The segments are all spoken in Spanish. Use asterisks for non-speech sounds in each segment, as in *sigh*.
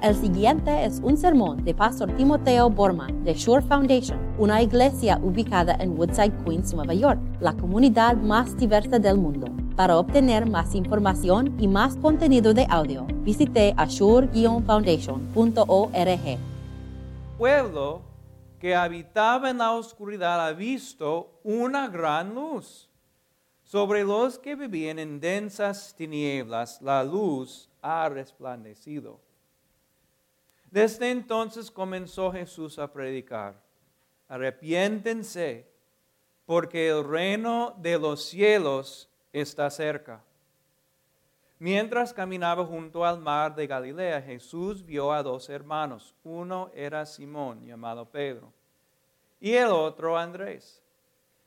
El siguiente es un sermón de Pastor Timoteo Borman de Shore Foundation, una iglesia ubicada en Woodside, Queens, Nueva York, la comunidad más diversa del mundo. Para obtener más información y más contenido de audio, visite ashore-foundation.org. pueblo que habitaba en la oscuridad ha visto una gran luz. Sobre los que vivían en densas tinieblas, la luz ha resplandecido. Desde entonces comenzó Jesús a predicar. Arrepiéntense, porque el reino de los cielos está cerca. Mientras caminaba junto al mar de Galilea, Jesús vio a dos hermanos. Uno era Simón, llamado Pedro, y el otro Andrés.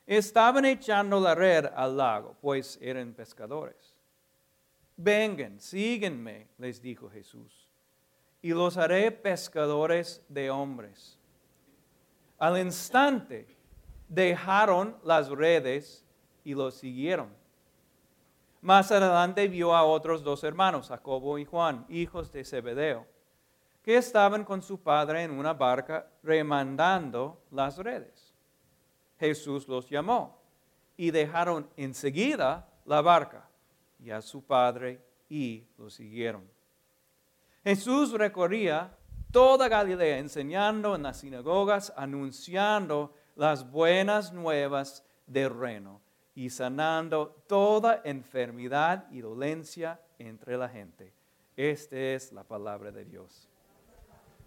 Estaban echando la red al lago, pues eran pescadores. Vengan, síguenme, les dijo Jesús, y los haré pescadores de hombres. Al instante dejaron las redes y los siguieron. Más adelante vio a otros dos hermanos, Jacobo y Juan, hijos de Zebedeo, que estaban con su padre en una barca remandando las redes. Jesús los llamó y dejaron enseguida la barca y a su padre y los siguieron. Jesús recorría toda Galilea enseñando en las sinagogas, anunciando las buenas nuevas del reino y sanando toda enfermedad y dolencia entre la gente. Esta es la palabra de Dios.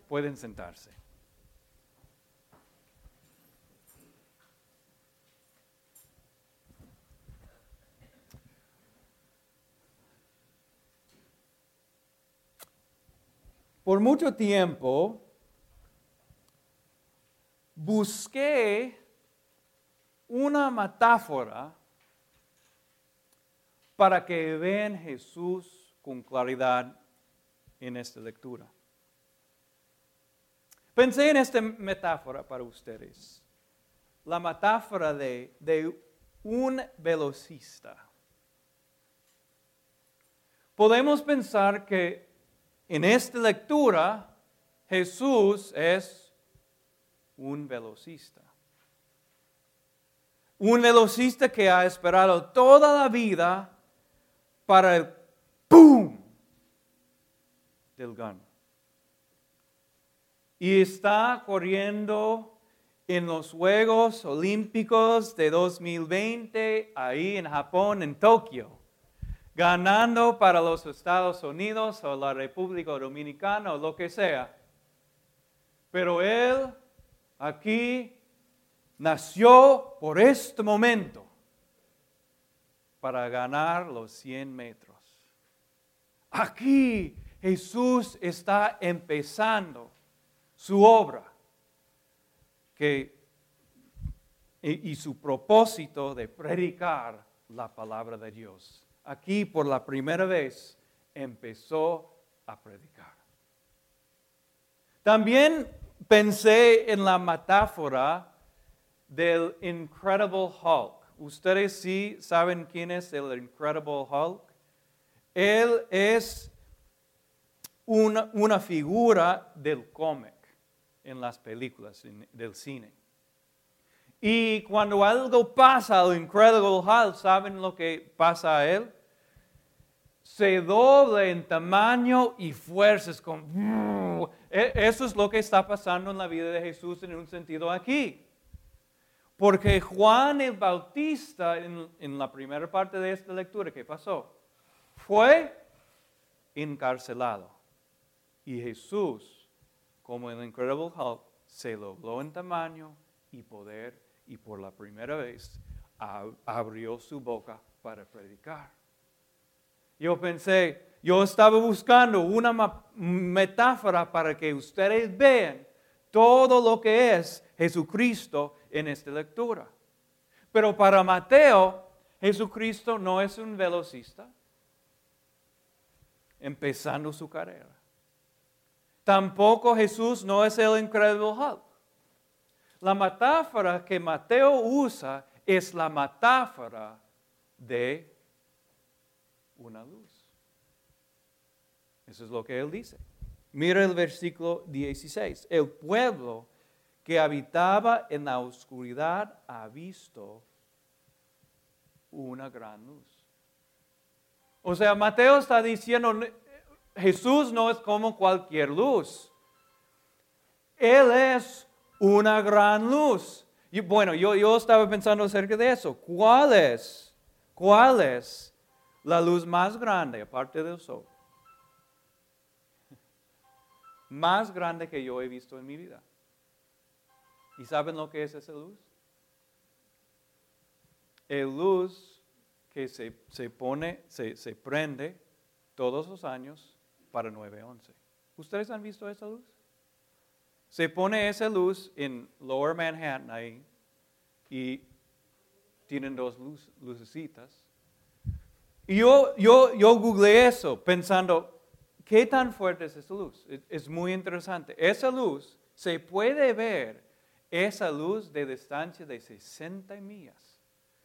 Pueden sentarse. Por mucho tiempo busqué una metáfora para que vean Jesús con claridad en esta lectura. Pensé en esta metáfora para ustedes, la metáfora de, de un velocista. Podemos pensar que en esta lectura Jesús es un velocista. Un velocista que ha esperado toda la vida para el ¡pum! del gun. Y está corriendo en los Juegos Olímpicos de 2020, ahí en Japón, en Tokio, ganando para los Estados Unidos o la República Dominicana o lo que sea. Pero él aquí nació por este momento para ganar los 100 metros. Aquí Jesús está empezando su obra que, y, y su propósito de predicar la palabra de Dios. Aquí por la primera vez empezó a predicar. También pensé en la metáfora del Incredible Hulk. Ustedes sí saben quién es el Incredible Hulk. Él es una, figura del cómic en las películas del cine. Y cuando algo pasa al Incredible Hulk, ¿saben lo que pasa a él? Se dobla en tamaño y fuerzas. Con... E- Eso es lo que está pasando en la vida de Jesús en un sentido aquí. Porque Juan el Bautista, en, en la primera parte de esta lectura, ¿qué pasó? Fue encarcelado. Y Jesús, como el Incredible Hulk, se dobló en tamaño y poder y por la primera vez ab- abrió su boca para predicar. Yo pensé, yo estaba buscando una metáfora para que ustedes vean todo lo que es Jesucristo en esta lectura. Pero para Mateo, Jesucristo no es un velocista empezando su carrera. Tampoco Jesús no es el Incredible Hulk. La metáfora que Mateo usa es la metáfora de una luz. Eso es lo que él dice. Mira el versículo 16. El pueblo que habitaba en la oscuridad ha visto una gran luz. O sea, Mateo está diciendo, Jesús no es como cualquier luz. Él es una gran luz. Y bueno, yo, yo estaba pensando acerca de eso. ¿Cuál es? ¿Cuál es la luz más grande aparte del sol? *laughs* Más grande que yo he visto en mi vida. ¿Y saben lo que es esa luz? El luz que se, pone, se, se prende todos los años para 911. ¿Ustedes han visto esa luz? Se pone esa luz en Lower Manhattan ahí y tienen dos luz, lucecitas. Y yo, yo, yo googleé eso pensando, ¿qué tan fuerte es esa luz? Es, muy interesante. Esa luz se puede ver, esa luz de distancia de 60 millas,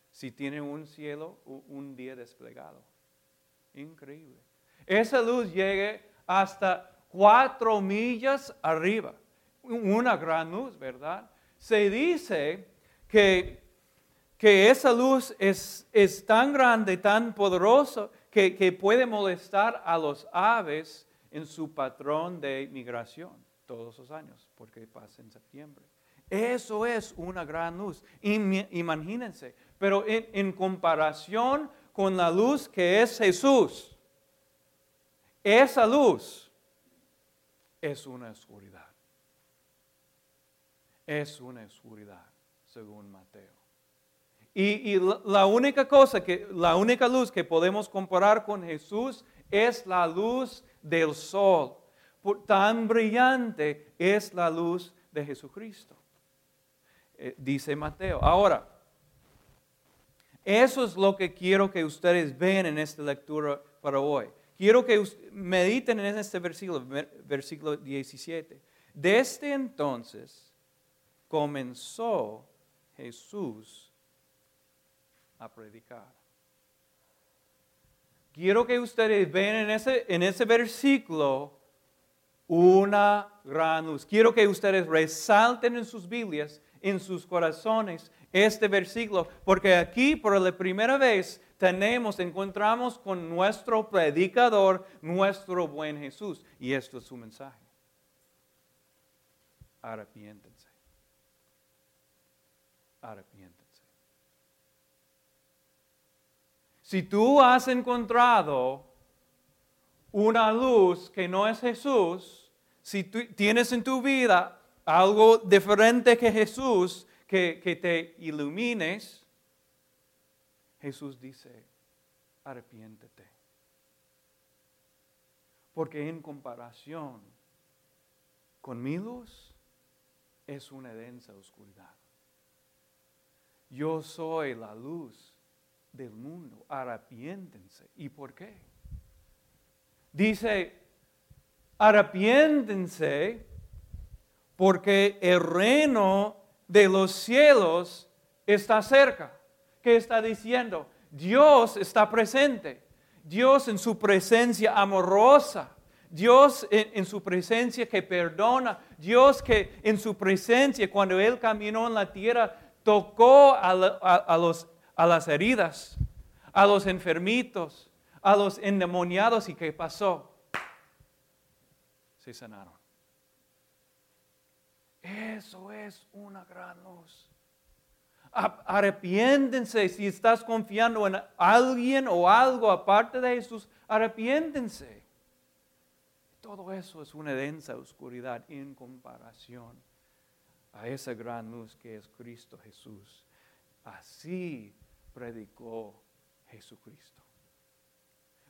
si tiene un cielo un día desplegado. Increíble. Esa luz llega hasta cuatro millas arriba una gran luz, ¿verdad? Se dice que, que esa luz es, es, tan grande, tan poderosa, que, que puede molestar a los aves en su patrón de migración todos los años, porque pasa en septiembre. Eso es una gran luz. Imagínense, pero en, en, comparación con la luz que es Jesús, esa luz es una oscuridad es una oscuridad, según Mateo. Y, la única cosa que, la única luz que podemos comparar con Jesús es la luz del sol. Por, tan brillante es la luz de Jesucristo, eh, dice Mateo. Ahora, eso es lo que quiero que ustedes vean en esta lectura para hoy. Quiero que mediten en este versículo, versículo 17. Desde entonces, comenzó Jesús a predicar. Quiero que ustedes vean en ese, en ese versículo una gran luz. Quiero que ustedes resalten en sus Biblias, en sus corazones, este versículo, porque aquí por la primera vez tenemos, encontramos con nuestro predicador, nuestro buen Jesús. Y esto es su mensaje. Arrepiéntense arrepiéntense. Si tú has encontrado una luz que no es Jesús, si tienes en tu vida algo diferente que Jesús, que, que te ilumines, Jesús dice, arrepiéntete. Porque en comparación con mi luz es una densa oscuridad yo soy la luz del mundo, arrepiéntense. ¿Y por qué? Dice, arrepiéntense porque el reino de los cielos está cerca. ¿Qué está diciendo? Dios está presente. Dios en su presencia amorosa. Dios en, en, su presencia que perdona. Dios que en su presencia cuando Él caminó en la tierra tocó a, los, a las heridas, a los enfermitos, a los endemoniados y ¿qué pasó? Se sanaron. Eso es una gran luz. Arrepiéntense si estás confiando en alguien o algo aparte de Jesús. Arrepiéntense. Todo eso es una densa oscuridad en comparación a esa gran luz que es Cristo Jesús. Así predicó Jesucristo.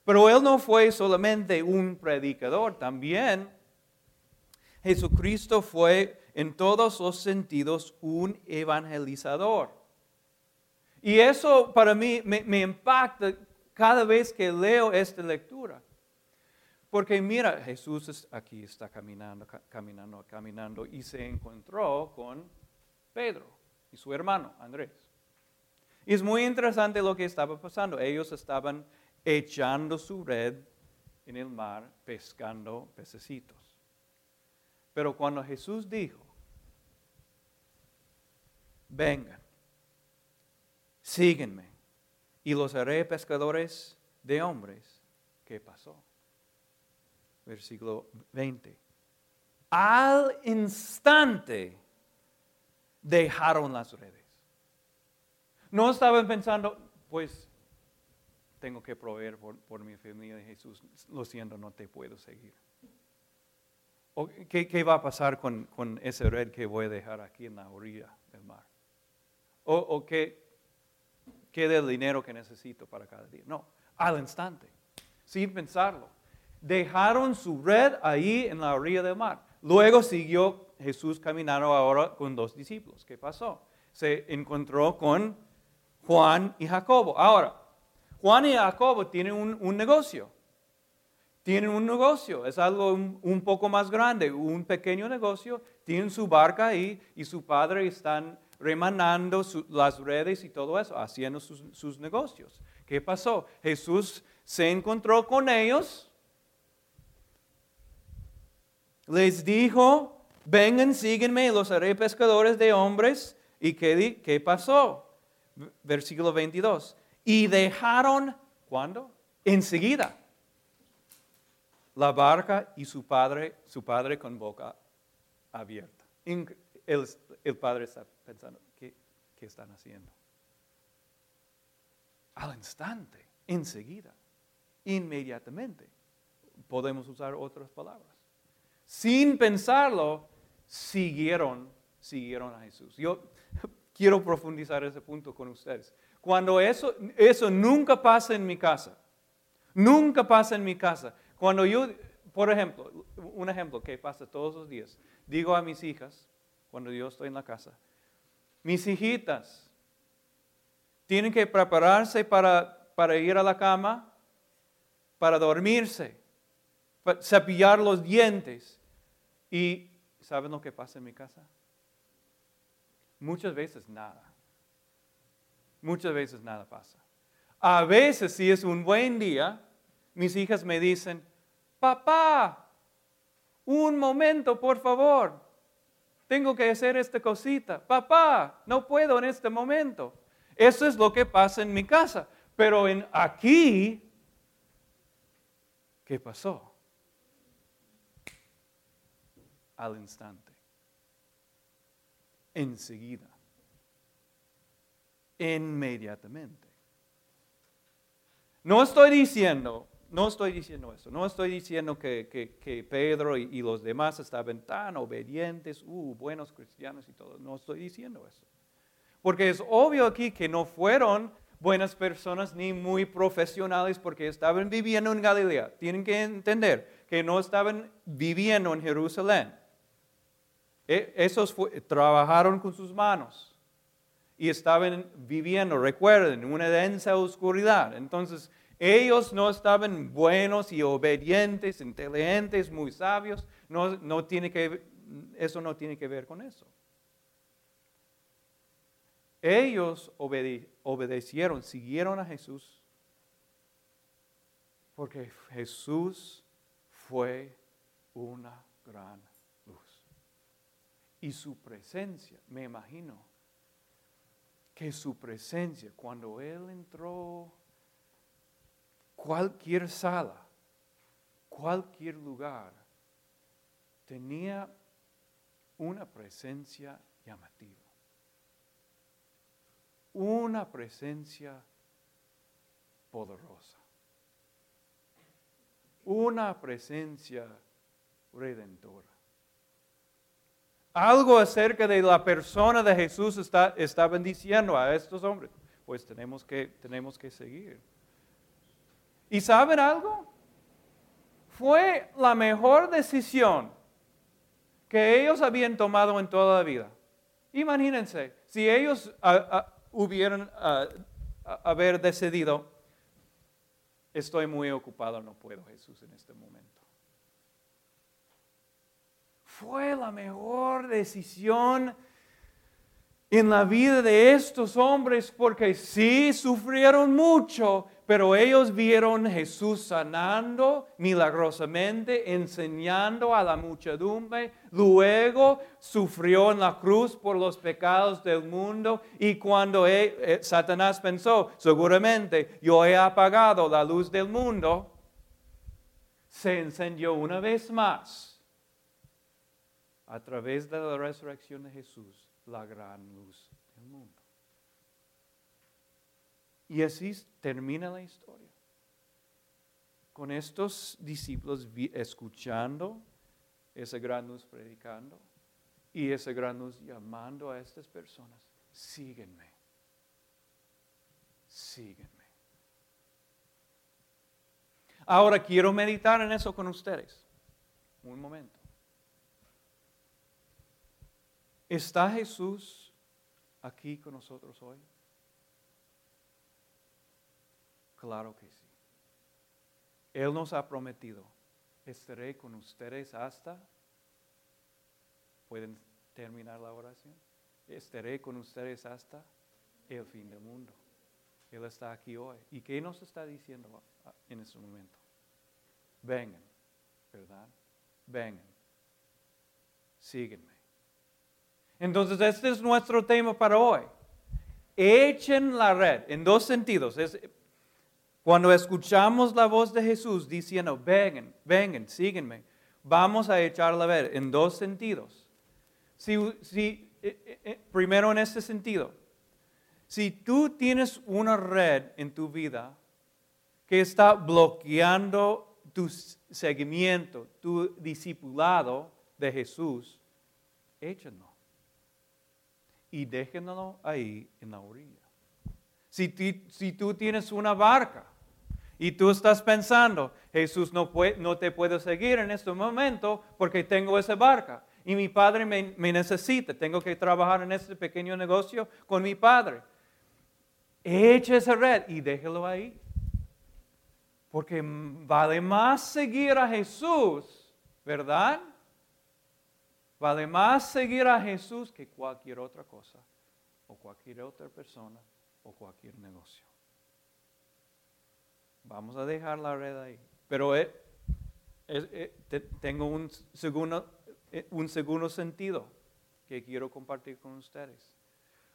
Pero Él no fue solamente un predicador, también Jesucristo fue en todos los sentidos un evangelizador. Y eso para mí me, me impacta cada vez que leo esta lectura. Porque mira, Jesús aquí está caminando, caminando, caminando y se encontró con Pedro y su hermano Andrés. Y es muy interesante lo que estaba pasando. Ellos estaban echando su red en el mar, pescando pececitos. Pero cuando Jesús dijo, vengan, síguenme, y los haré pescadores de hombres, ¿qué pasó? Versículo 20. Al instante dejaron las redes. No estaban pensando, pues tengo que proveer por, mi familia de Jesús. Lo siento, no te puedo seguir. qué, va a pasar con, ese red que voy a dejar aquí en la orilla del mar? ¿O, o qué, qué del dinero que necesito para cada día? No, al instante, sin pensarlo. Dejaron su red ahí en la orilla del mar. Luego siguió Jesús caminando ahora con dos discípulos. ¿Qué pasó? Se encontró con Juan y Jacobo. Ahora, Juan y Jacobo tienen un, negocio. Tienen un negocio, es algo un, poco más grande, un pequeño negocio. Tienen su barca ahí y su padre están remanando las redes y todo eso, haciendo sus, sus negocios. ¿Qué pasó? Jesús se encontró con ellos, les dijo, vengan, síguenme, los haré pescadores de hombres. ¿Y qué, pasó? Versículo 22. Y dejaron, ¿cuándo? Enseguida. La barca y su padre, su padre con boca abierta. El, padre está pensando, ¿qué, ¿qué están haciendo? Al instante, enseguida, inmediatamente. Podemos usar otras palabras. Sin pensarlo, siguieron, siguieron a Jesús. Yo *laughs* quiero profundizar ese punto con ustedes. Cuando eso, eso nunca pasa en mi casa, nunca pasa en mi casa. Cuando yo, por ejemplo, un ejemplo que pasa todos los días, digo a mis hijas, cuando yo estoy en la casa, mis hijitas tienen que prepararse para, para ir a la cama, para dormirse, para cepillar los dientes. Y ¿saben lo que pasa en mi casa? Muchas veces nada. Muchas veces nada pasa. A veces, si es un buen día, mis hijas me dicen, papá, un momento, por favor. Tengo que hacer esta cosita. Papá, no puedo en este momento. Eso es lo que pasa en mi casa. Pero en aquí, ¿qué pasó? Al instante. Enseguida inmediatamente. No estoy diciendo, no estoy diciendo eso, no estoy diciendo que, Pedro y, los demás estaban tan obedientes, uh, buenos cristianos y todo, no estoy diciendo eso. Porque es obvio aquí que no fueron buenas personas ni muy profesionales porque estaban viviendo en Galilea. Tienen que entender que no estaban viviendo en Jerusalén. E, esos trabajaron con sus manos y estaban viviendo, recuerden, en una densa oscuridad. Entonces, ellos no estaban buenos y obedientes, inteligentes, muy sabios. No, no tiene que, eso no tiene que ver con eso. Ellos obedecieron, siguieron a Jesús, porque Jesús fue una gran. Y su presencia, me imagino, que su presencia, cuando Él entró, cualquier sala, cualquier lugar, tenía una presencia llamativa. Una presencia poderosa. Una presencia redentora algo acerca de la persona de Jesús está, estaban diciendo a estos hombres. Pues tenemos que, tenemos que seguir. ¿Y saben algo? Fue la mejor decisión que ellos habían tomado en toda la vida. Imagínense, si ellos hubieran haber decidido, estoy muy ocupado, no puedo Jesús en este momento fue la mejor decisión en la vida de estos hombres porque sí sufrieron mucho, pero ellos vieron a Jesús sanando milagrosamente, enseñando a la muchedumbre. Luego sufrió en la cruz por los pecados del mundo. Y cuando eh, eh, Satanás pensó, seguramente yo he apagado la luz del mundo, se encendió una vez más a través de la resurrección de Jesús la gran luz del mundo. Y así termina la historia. Con estos discípulos escuchando esa gran luz predicando y esa gran luz llamando a estas personas, síguenme, síguenme. Ahora quiero meditar en eso con ustedes. Un momento. ¿Está Jesús aquí con nosotros hoy? Claro que sí. Él nos ha prometido, estaré con ustedes hasta, ¿pueden terminar la oración? Estaré con ustedes hasta el fin del mundo. Él está aquí hoy. ¿Y qué nos está diciendo en este momento? Vengan, ¿verdad? Vengan. Síguenme. Entonces, este es nuestro tema para hoy. Echen la red en dos sentidos. Cuando escuchamos la voz de Jesús diciendo, vengan, vengan, síguenme, vamos a echar la red en dos sentidos. Si, si, eh, eh, eh, primero en este sentido, si tú tienes una red en tu vida que está bloqueando tu seguimiento, tu discipulado de Jesús, échenlo y déjenlo ahí en la orilla. Si, si tú tienes una barca y tú estás pensando, Jesús no, puede, no te puede seguir en este momento porque tengo esa barca y mi padre me, me necesita, tengo que trabajar en este pequeño negocio con mi padre. Eche esa red y déjelo ahí. Porque vale más seguir a Jesús, ¿verdad? Vale más seguir a Jesús que cualquier otra cosa, o cualquier otra persona, o cualquier negocio. Vamos a dejar la red ahí. Pero eh, eh, tengo un segundo, eh, un segundo sentido que quiero compartir con ustedes.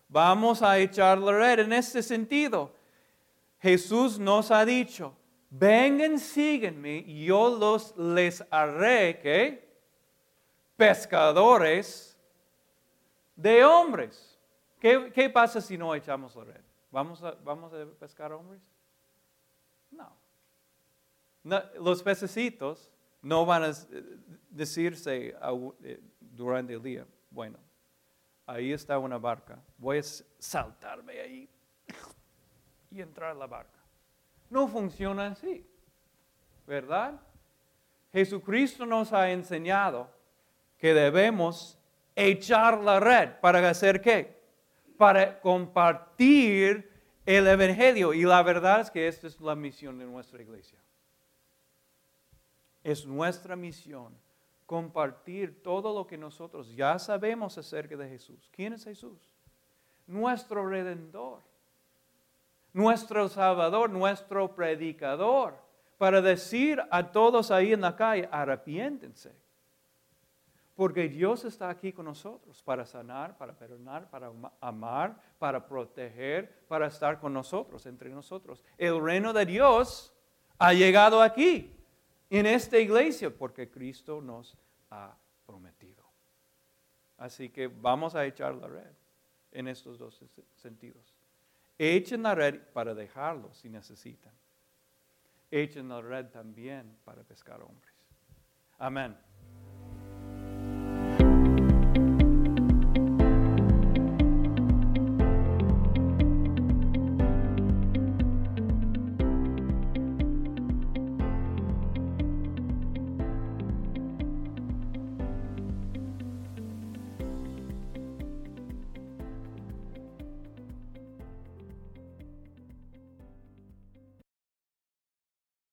Vamos a echar la red en este sentido. Jesús nos ha dicho, vengan, síguenme, yo los les haré, ¿qué? Pescadores de hombres. ¿Qué, ¿Qué, pasa si no echamos la red? ¿Vamos a, ¿Vamos a pescar hombres? No. Los pececitos no van a decirse eh, durante el día, bueno, ahí está una barca, voy a saltarme ahí y entrar a la barca. No funciona así, ¿verdad? Jesucristo nos ha enseñado que debemos echar la red para hacer qué? Para compartir el Evangelio. Y la verdad es que esta es la misión de nuestra iglesia. Es nuestra misión compartir todo lo que nosotros ya sabemos acerca de Jesús. ¿Quién es Jesús? Nuestro redentor nuestro Salvador, nuestro predicador, para decir a todos ahí en la calle, arrepiéntense. Porque Dios está aquí con nosotros para sanar, para perdonar, para amar, para proteger, para estar con nosotros, entre nosotros. El reino de Dios ha llegado aquí, en esta iglesia, porque Cristo nos ha prometido. Así que vamos a echar la red en estos dos sentidos. Echen la red para dejarlo si necesitan. Echen la red también para pescar hombres. Amén.